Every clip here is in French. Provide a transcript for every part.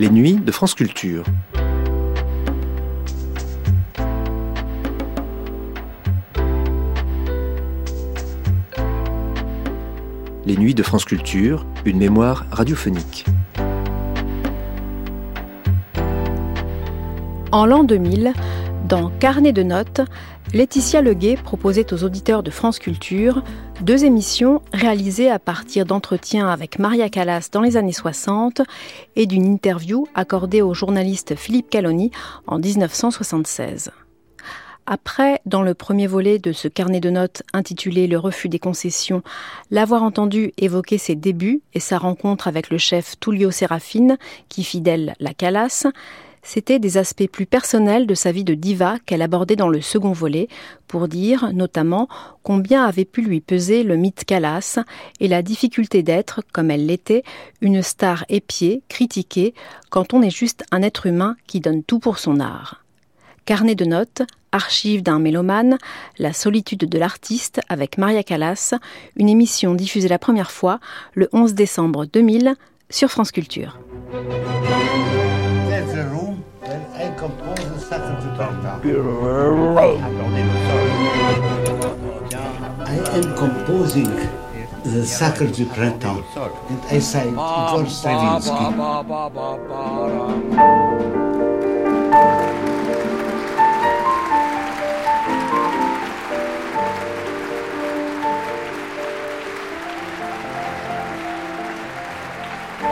Les nuits de France Culture. Les nuits de France Culture, une mémoire radiophonique. En l'an 2000, dans Carnet de notes, Laetitia Leguet proposait aux auditeurs de France Culture deux émissions réalisées à partir d'entretiens avec Maria Callas dans les années 60 et d'une interview accordée au journaliste Philippe Caloni en 1976. Après, dans le premier volet de ce carnet de notes intitulé Le refus des concessions, l'avoir entendu évoquer ses débuts et sa rencontre avec le chef Tullio Serafine, qui fidèle la Calas, c'était des aspects plus personnels de sa vie de diva qu'elle abordait dans le second volet, pour dire notamment combien avait pu lui peser le mythe Calas et la difficulté d'être, comme elle l'était, une star épiée, critiquée, quand on est juste un être humain qui donne tout pour son art. Carnet de notes, Archives d'un mélomane, La solitude de l'artiste avec Maria Callas, une émission diffusée la première fois le 11 décembre 2000 sur France Culture. I am composing the Sacre du Printemps, and I say Igor Stravinsky.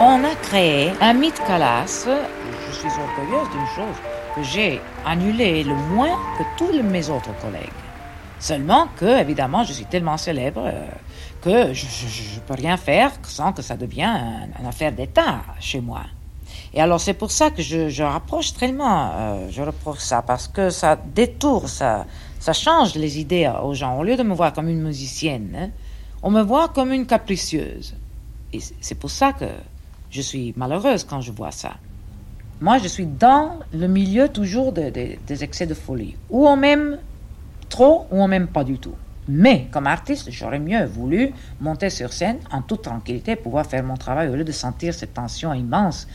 On a créé un mythe Calas. Je suis orgueilleuse d'une chose que j'ai annulé le moins que tous mes autres collègues. Seulement que, évidemment, je suis tellement célèbre euh, que je ne peux rien faire sans que ça devienne une affaire d'État chez moi. Et alors c'est pour ça que je, rapproche tellement, euh, je reproche ça, parce que ça détourne, ça, ça change les idées aux gens. Au lieu de me voir comme une musicienne, hein, on me voit comme une capricieuse. Et c'est pour ça que je suis malheureuse quand je vois ça. Moi, je suis dans le milieu toujours des excès de folie. Ou on m'aime trop, ou on m'aime pas du tout. Mais comme artiste, j'aurais mieux voulu monter sur scène en toute tranquillité, pouvoir faire mon travail au lieu de sentir cette tension immense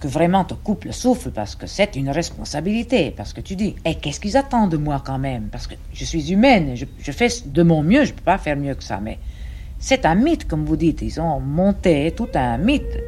que vraiment te coupe le souffle parce que c'est une responsabilité. Parce que tu dis, et eh, qu'est-ce qu'ils attendent de moi quand même? Parce que je suis humaine, je, je fais de mon mieux, je ne peux pas faire mieux que ça. Mais c'est un mythe, comme vous dites. Ils ont monté tout un mythe.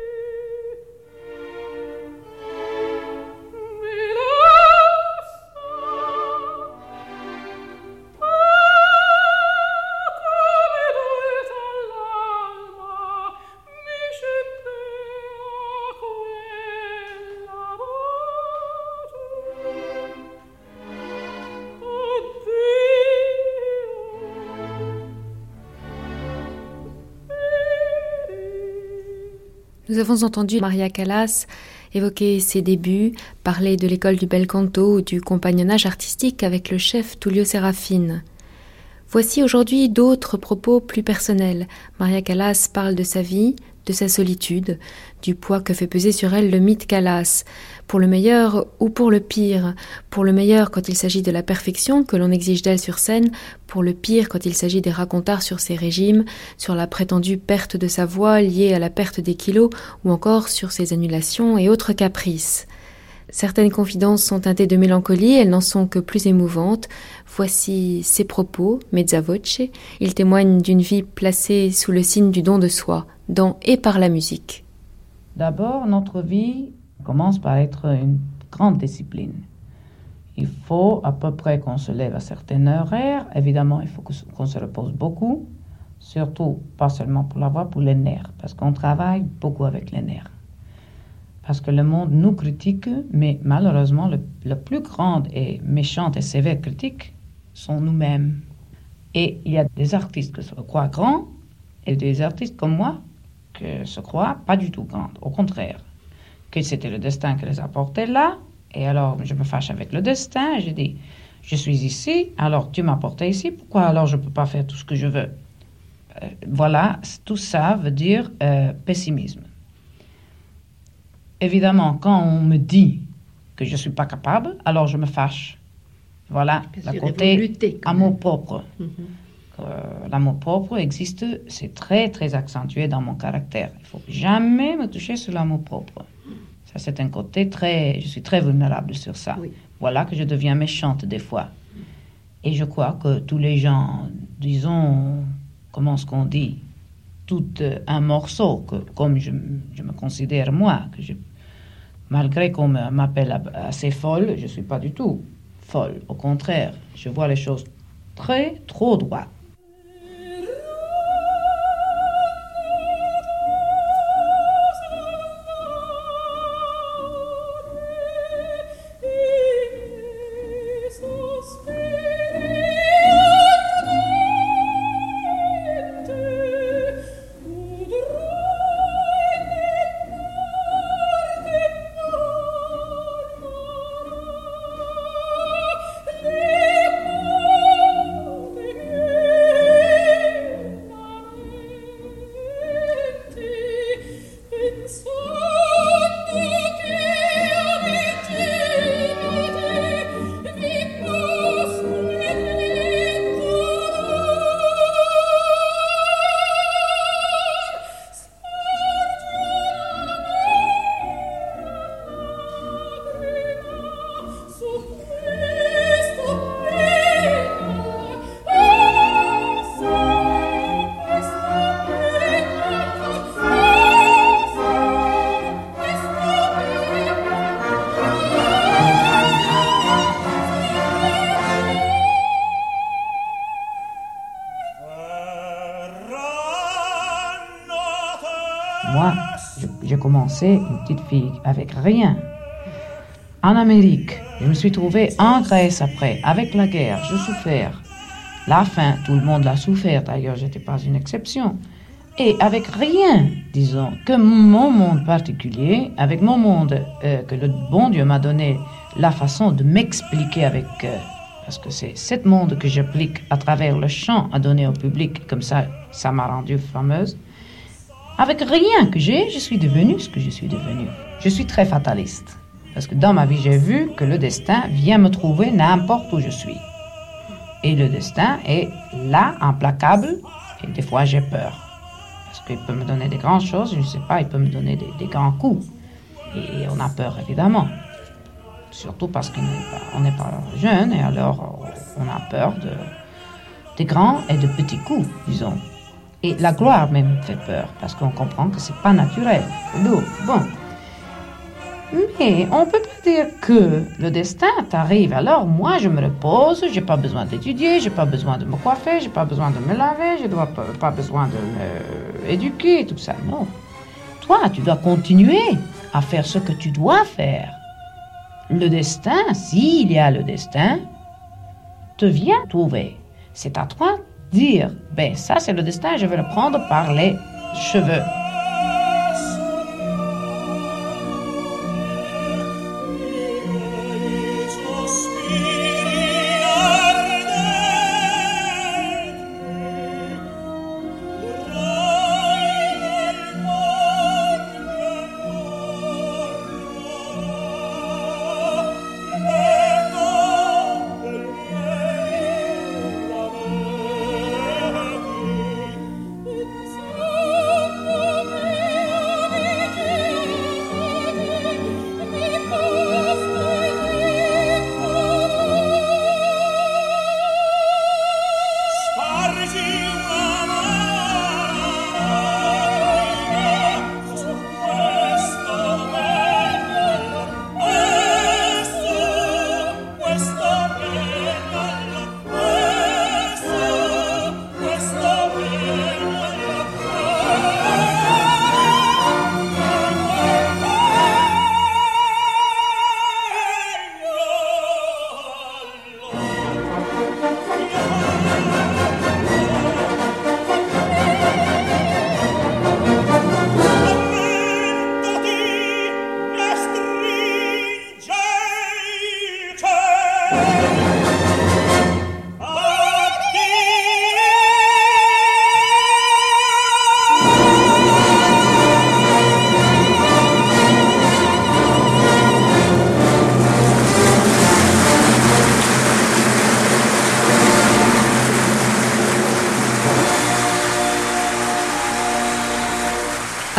Nous avons entendu Maria Callas évoquer ses débuts, parler de l'école du bel canto ou du compagnonnage artistique avec le chef Tullio Serafine. Voici aujourd'hui d'autres propos plus personnels. Maria Callas parle de sa vie, de sa solitude, du poids que fait peser sur elle le mythe Calas, pour le meilleur ou pour le pire, pour le meilleur quand il s'agit de la perfection que l'on exige d'elle sur scène, pour le pire quand il s'agit des racontards sur ses régimes, sur la prétendue perte de sa voix liée à la perte des kilos, ou encore sur ses annulations et autres caprices. Certaines confidences sont teintées de mélancolie, elles n'en sont que plus émouvantes. Voici ses propos, mezza voce. Ils témoignent d'une vie placée sous le signe du don de soi, dans et par la musique. D'abord, notre vie commence par être une grande discipline. Il faut à peu près qu'on se lève à certaines horaires. Évidemment, il faut qu'on se repose beaucoup, surtout pas seulement pour la voix, pour les nerfs, parce qu'on travaille beaucoup avec les nerfs. Parce que le monde nous critique, mais malheureusement, le, le plus grande et méchante et sévère critique sont nous-mêmes. Et il y a des artistes qui se croient grands et des artistes comme moi qui se croient pas du tout grands. Au contraire, que c'était le destin qui les a portés là. Et alors, je me fâche avec le destin. Je dis, je suis ici, alors tu m'as porté ici, pourquoi alors je ne peux pas faire tout ce que je veux? Euh, Voilà, tout ça veut dire euh, pessimisme. Évidemment, quand on me dit que je ne suis pas capable, alors je me fâche. Voilà, le côté amour propre. Mhm. Euh, l'amour propre existe, c'est très très accentué dans mon caractère. Il faut jamais me toucher sur l'amour propre. Ça, c'est un côté très. Je suis très vulnérable sur ça. Voilà que je deviens méchante des fois. Et je crois que tous les gens, disons, comment est-ce qu'on dit, tout euh, un morceau, que, comme je, je me considère moi, que je, malgré qu'on m'appelle assez folle, je ne suis pas du tout folle. Au contraire, je vois les choses très, trop droit. une petite fille avec rien. En Amérique, je me suis trouvée en Grèce après, avec la guerre, je souffert. La faim, tout le monde l'a souffert, d'ailleurs, j'étais pas une exception. Et avec rien, disons, que mon monde particulier, avec mon monde euh, que le bon Dieu m'a donné la façon de m'expliquer avec, euh, parce que c'est ce monde que j'applique à travers le chant à donner au public, comme ça, ça m'a rendue fameuse. Avec rien que j'ai, je suis devenu ce que je suis devenu. Je suis très fataliste. Parce que dans ma vie, j'ai vu que le destin vient me trouver n'importe où je suis. Et le destin est là, implacable, et des fois j'ai peur. Parce qu'il peut me donner des grandes choses, je ne sais pas, il peut me donner des, grands coups. Et on a peur, évidemment. Surtout parce qu'on n'est pas, jeune, et alors on a peur de, des grands et de petits coups, disons. Et la gloire même fait peur, parce qu'on comprend que c'est pas naturel. Bon. Mais on peut pas dire que le destin t'arrive. Alors moi, je me repose, j'ai pas besoin d'étudier, j'ai pas besoin de me coiffer, j'ai pas besoin de me laver, je dois pas, pas besoin de m'éduquer, tout ça. Non. Toi, tu dois continuer à faire ce que tu dois faire. Le destin, s'il y a le destin, te vient trouver. C'est à toi dire, ben ça c'est le destin, je vais le prendre par les cheveux.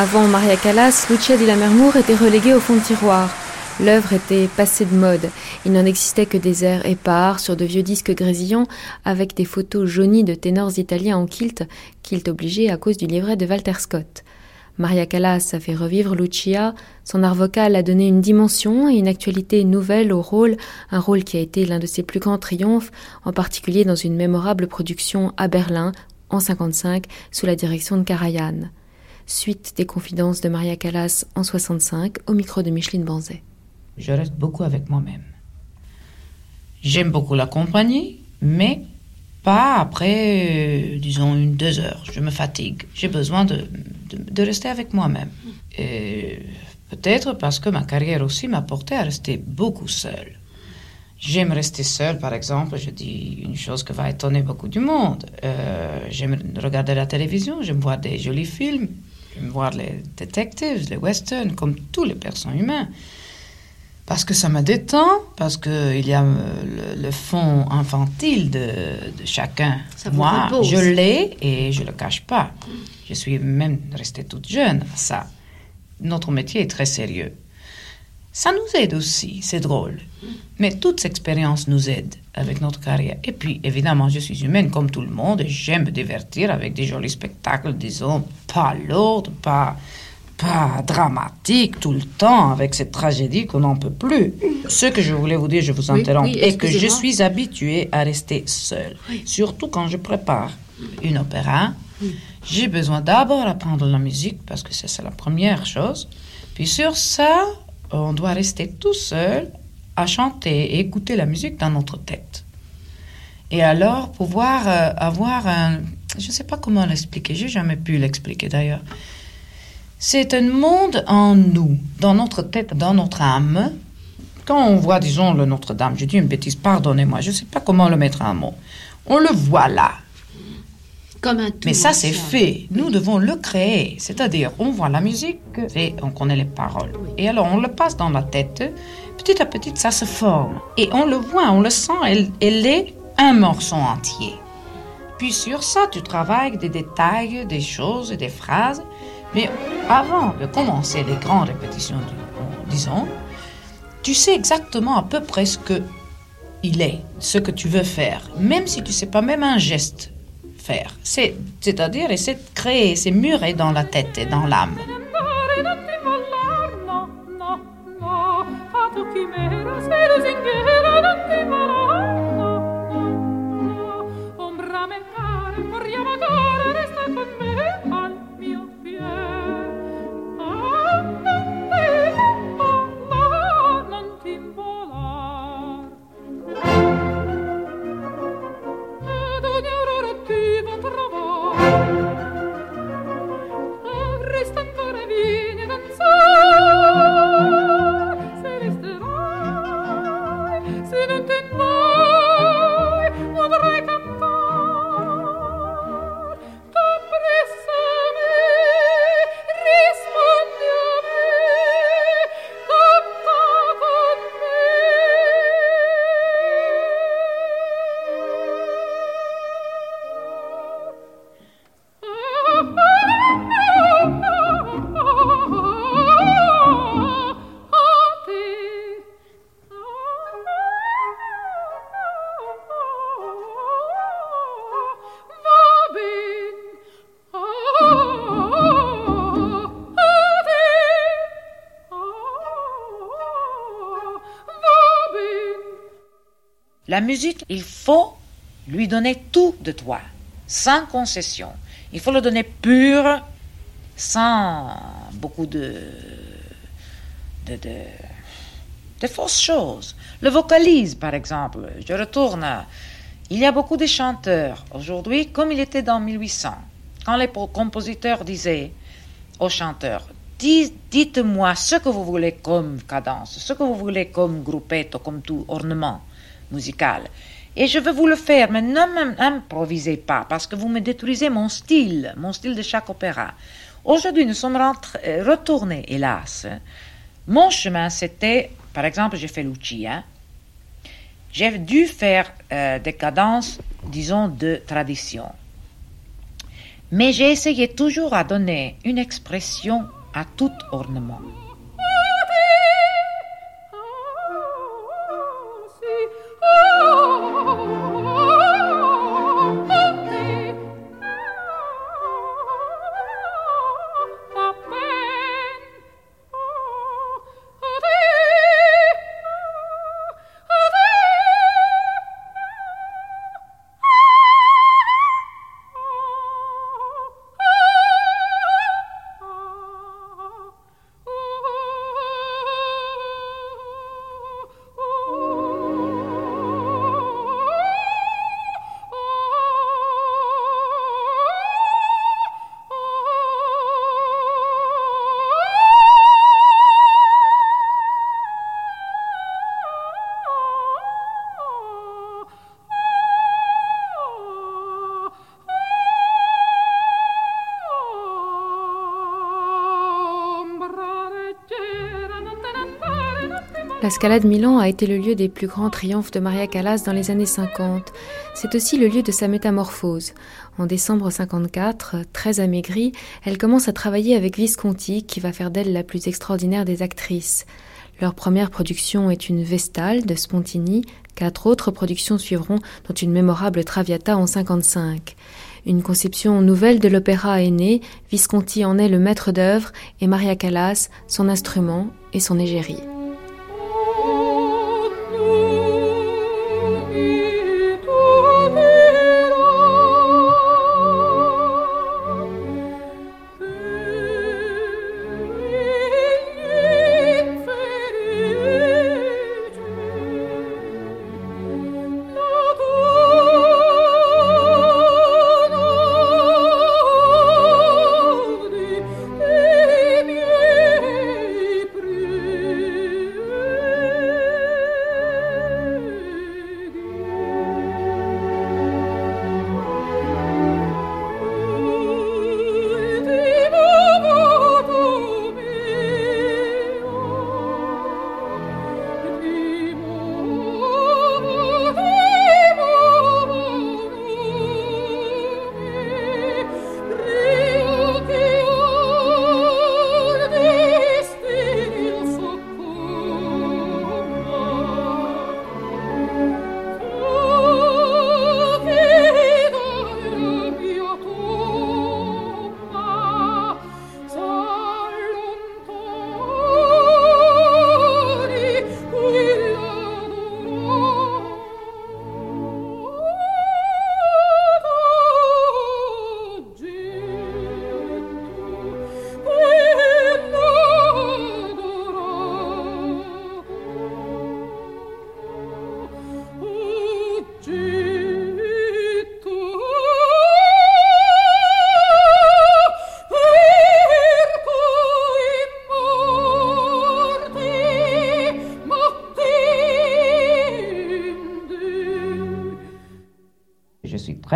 Avant Maria Callas, Lucia di Lammermoor était reléguée au fond de tiroir. L'œuvre était passée de mode. Il n'en existait que des airs épars sur de vieux disques grésillants avec des photos jaunies de ténors italiens en kilt, kilt obligé à cause du livret de Walter Scott. Maria Callas a fait revivre Lucia, son art vocal a donné une dimension et une actualité nouvelle au rôle, un rôle qui a été l'un de ses plus grands triomphes, en particulier dans une mémorable production à Berlin en 55 sous la direction de Karajan. Suite des confidences de Maria Callas en 65 au micro de Micheline Banzet je reste beaucoup avec moi-même. J'aime beaucoup la compagnie, mais pas après, euh, disons, une, deux heures. Je me fatigue. J'ai besoin de, de, rester avec moi-même. Peut-être parce que ma carrière aussi m'a porté à rester beaucoup seule. J'aime rester seule, par exemple, je dis une chose qui va étonner beaucoup du monde. Euh, j'aime regarder la télévision, j'aime voir des jolis films, voir les détectives, les westerns, comme tous les personnes humains. Parce que ça me détend, parce qu'il y a euh, le, fond infantile de, chacun. Moi, je l'ai et je ne le cache pas. Je suis même restée toute jeune à ça. Notre métier est très sérieux. Ça nous aide aussi, c'est drôle. Mais toute expérience nous aide avec notre carrière. Et puis, évidemment, je suis humaine comme tout le monde et j'aime me divertir avec des jolis spectacles, disons, pas lourds, pas pas dramatique tout le temps avec cette tragédie qu'on n'en peut plus. Ce que je voulais vous dire, je vous interromps, est que je suis habituée à rester seule, surtout quand je prépare une opéra. J'ai besoin d'abord apprendre la musique parce que c'est la première chose. Puis sur ça, on doit rester tout seul à chanter et écouter la musique dans notre tête. Et alors pouvoir euh, avoir un... Je ne sais pas comment l'expliquer, j'ai jamais pu l'expliquer d'ailleurs. C'est un monde en nous, dans notre tête, dans notre âme. Quand on voit, disons, le Notre-Dame, j'ai dit une bêtise, pardonnez-moi, je ne sais pas comment le mettre en mots. On le voit là. Comme un tout Mais ça, c'est fait. Nous devons le créer. C'est-à-dire, on voit la musique et on connaît les paroles. Et alors, on le passe dans la tête. Petit à petit, ça se forme. Et on le voit, on le sent. Elle, elle est un morceau entier. Puis sur ça, tu travailles des détails, des choses, des phrases. Mais avant de commencer les grandes répétitions, disons, tu sais exactement à peu près ce que il est, ce que tu veux faire, même si tu sais pas même un geste C'est, c'est-à-dire de créer, c'est muré dans la tête et dans l'âme. so La musique, il faut lui donner tout de toi, sans concession. Il faut le donner pur, sans beaucoup de, de, de, fausses choses. Le vocalise, par exemple. Je retourne. il y a beaucoup de chanteurs aujourd'hui, comme il était dans 1800, quand les compositeurs disaient aux chanteurs Dites-moi ce que vous voulez comme cadence, ce que vous voulez comme groupette, comme tout ornement musical. Et je veux vous le faire, mais ne m'improvisez pas, parce que vous me détruisez mon style, mon style de chaque opéra. Aujourd'hui, nous sommes euh, retournés, hélas. Mon chemin, c'était, par exemple, j'ai fait Lucia. J'ai dû faire euh, des cadences, disons, de tradition. Mais j'ai essayé toujours à donner une expression à tout ornement. La Scala de Milan a été le lieu des plus grands triomphes de Maria Callas dans les années 50. C'est aussi le lieu de sa métamorphose. En décembre 54, très amaigrie, elle commence à travailler avec Visconti, qui va faire d'elle la plus extraordinaire des actrices. Leur première production est une Vestale de Spontini. Quatre autres productions suivront, dont une mémorable Traviata en 55. Une conception nouvelle de l'opéra est née. Visconti en est le maître d'œuvre et Maria Callas son instrument et son égérie.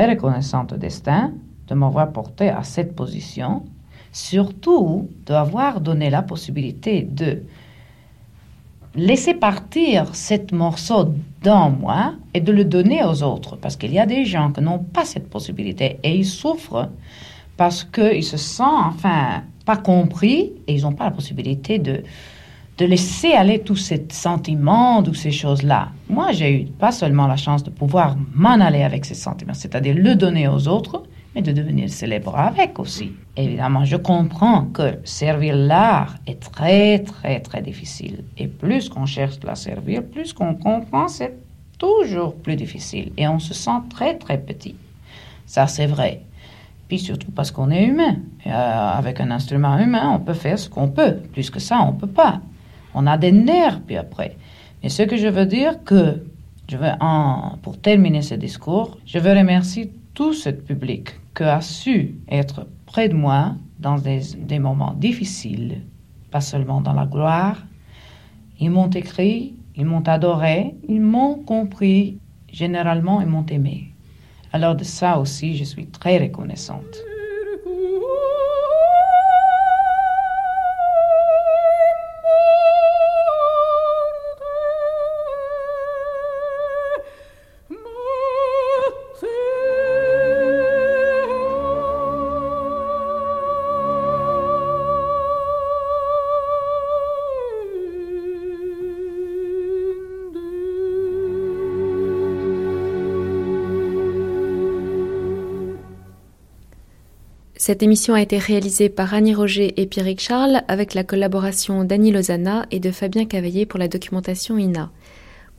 Reconnaissante au destin de m'avoir porté à cette position, surtout d'avoir donné la possibilité de laisser partir cet morceau dans moi et de le donner aux autres. Parce qu'il y a des gens qui n'ont pas cette possibilité et ils souffrent parce qu'ils se sentent, enfin, pas compris et ils n'ont pas la possibilité de, de laisser aller tous ces sentiments, toutes ces choses-là. Moi, j'ai eu pas seulement la chance de pouvoir m'en aller avec ces sentiments, c'est-à-dire le donner aux autres, mais de devenir célèbre avec aussi. Évidemment, je comprends que servir l'art est très, très, très difficile. Et plus qu'on cherche de la servir, plus qu'on comprend, c'est toujours plus difficile. Et on se sent très, très petit. Ça, c'est vrai. Puis surtout parce qu'on est humain. Euh, avec un instrument humain, on peut faire ce qu'on peut. Plus que ça, on ne peut pas. On a des nerfs, puis après. Mais ce que je veux dire que, je veux en, pour terminer ce discours, je veux remercier tout ce public qui a su être près de moi dans des, des moments difficiles, pas seulement dans la gloire. Ils m'ont écrit, ils m'ont adoré, ils m'ont compris, généralement, ils m'ont aimé. Alors de ça aussi, je suis très reconnaissante. Cette émission a été réalisée par Annie Roger et Pierrick Charles avec la collaboration d'Annie Lozana et de Fabien Cavaillé pour la documentation INA.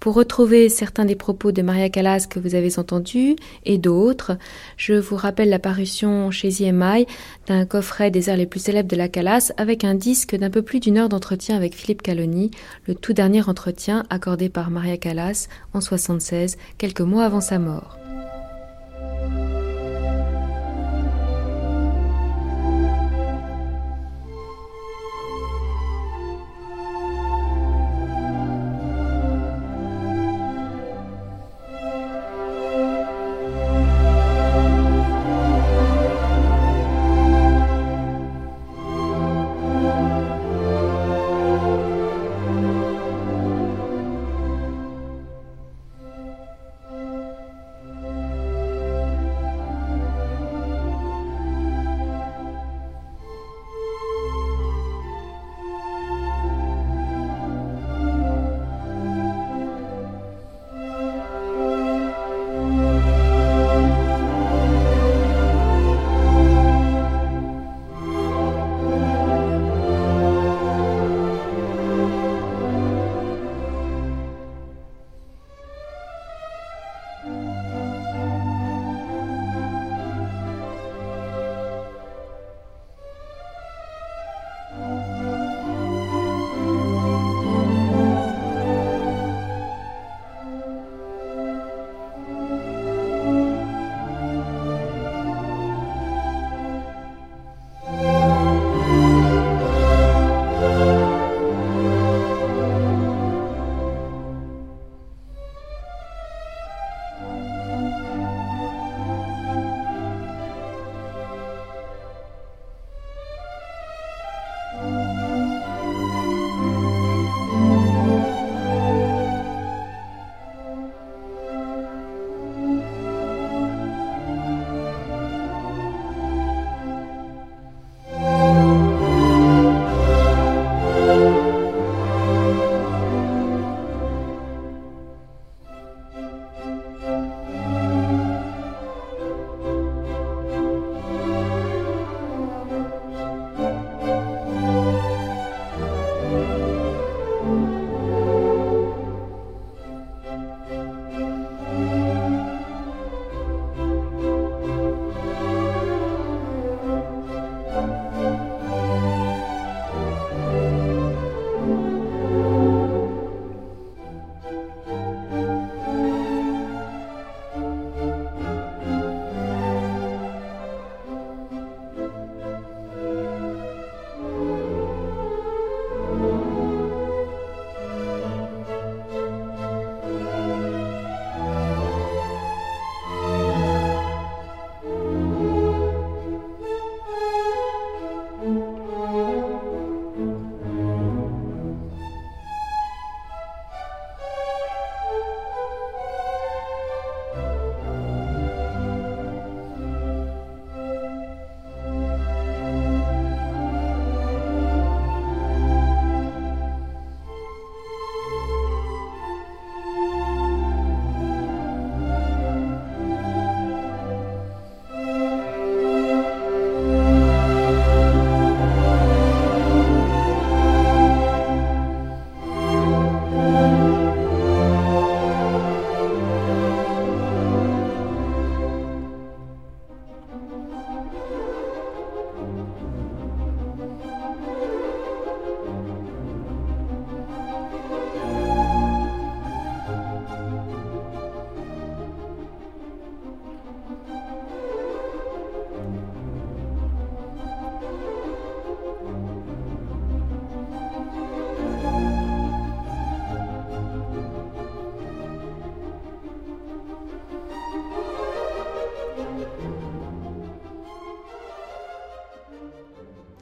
Pour retrouver certains des propos de Maria Callas que vous avez entendus et d'autres, je vous rappelle la parution chez EMI d'un coffret des airs les plus célèbres de la Callas avec un disque d'un peu plus d'une heure d'entretien avec Philippe Caloni, le tout dernier entretien accordé par Maria Callas en 76, quelques mois avant sa mort.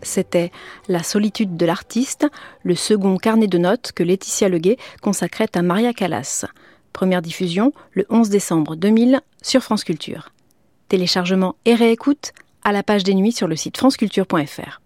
C'était La solitude de l'artiste, le second carnet de notes que Laetitia Leguet consacrait à Maria Callas. Première diffusion le 11 décembre 2000 sur France Culture. Téléchargement et réécoute à la page des nuits sur le site franceculture.fr.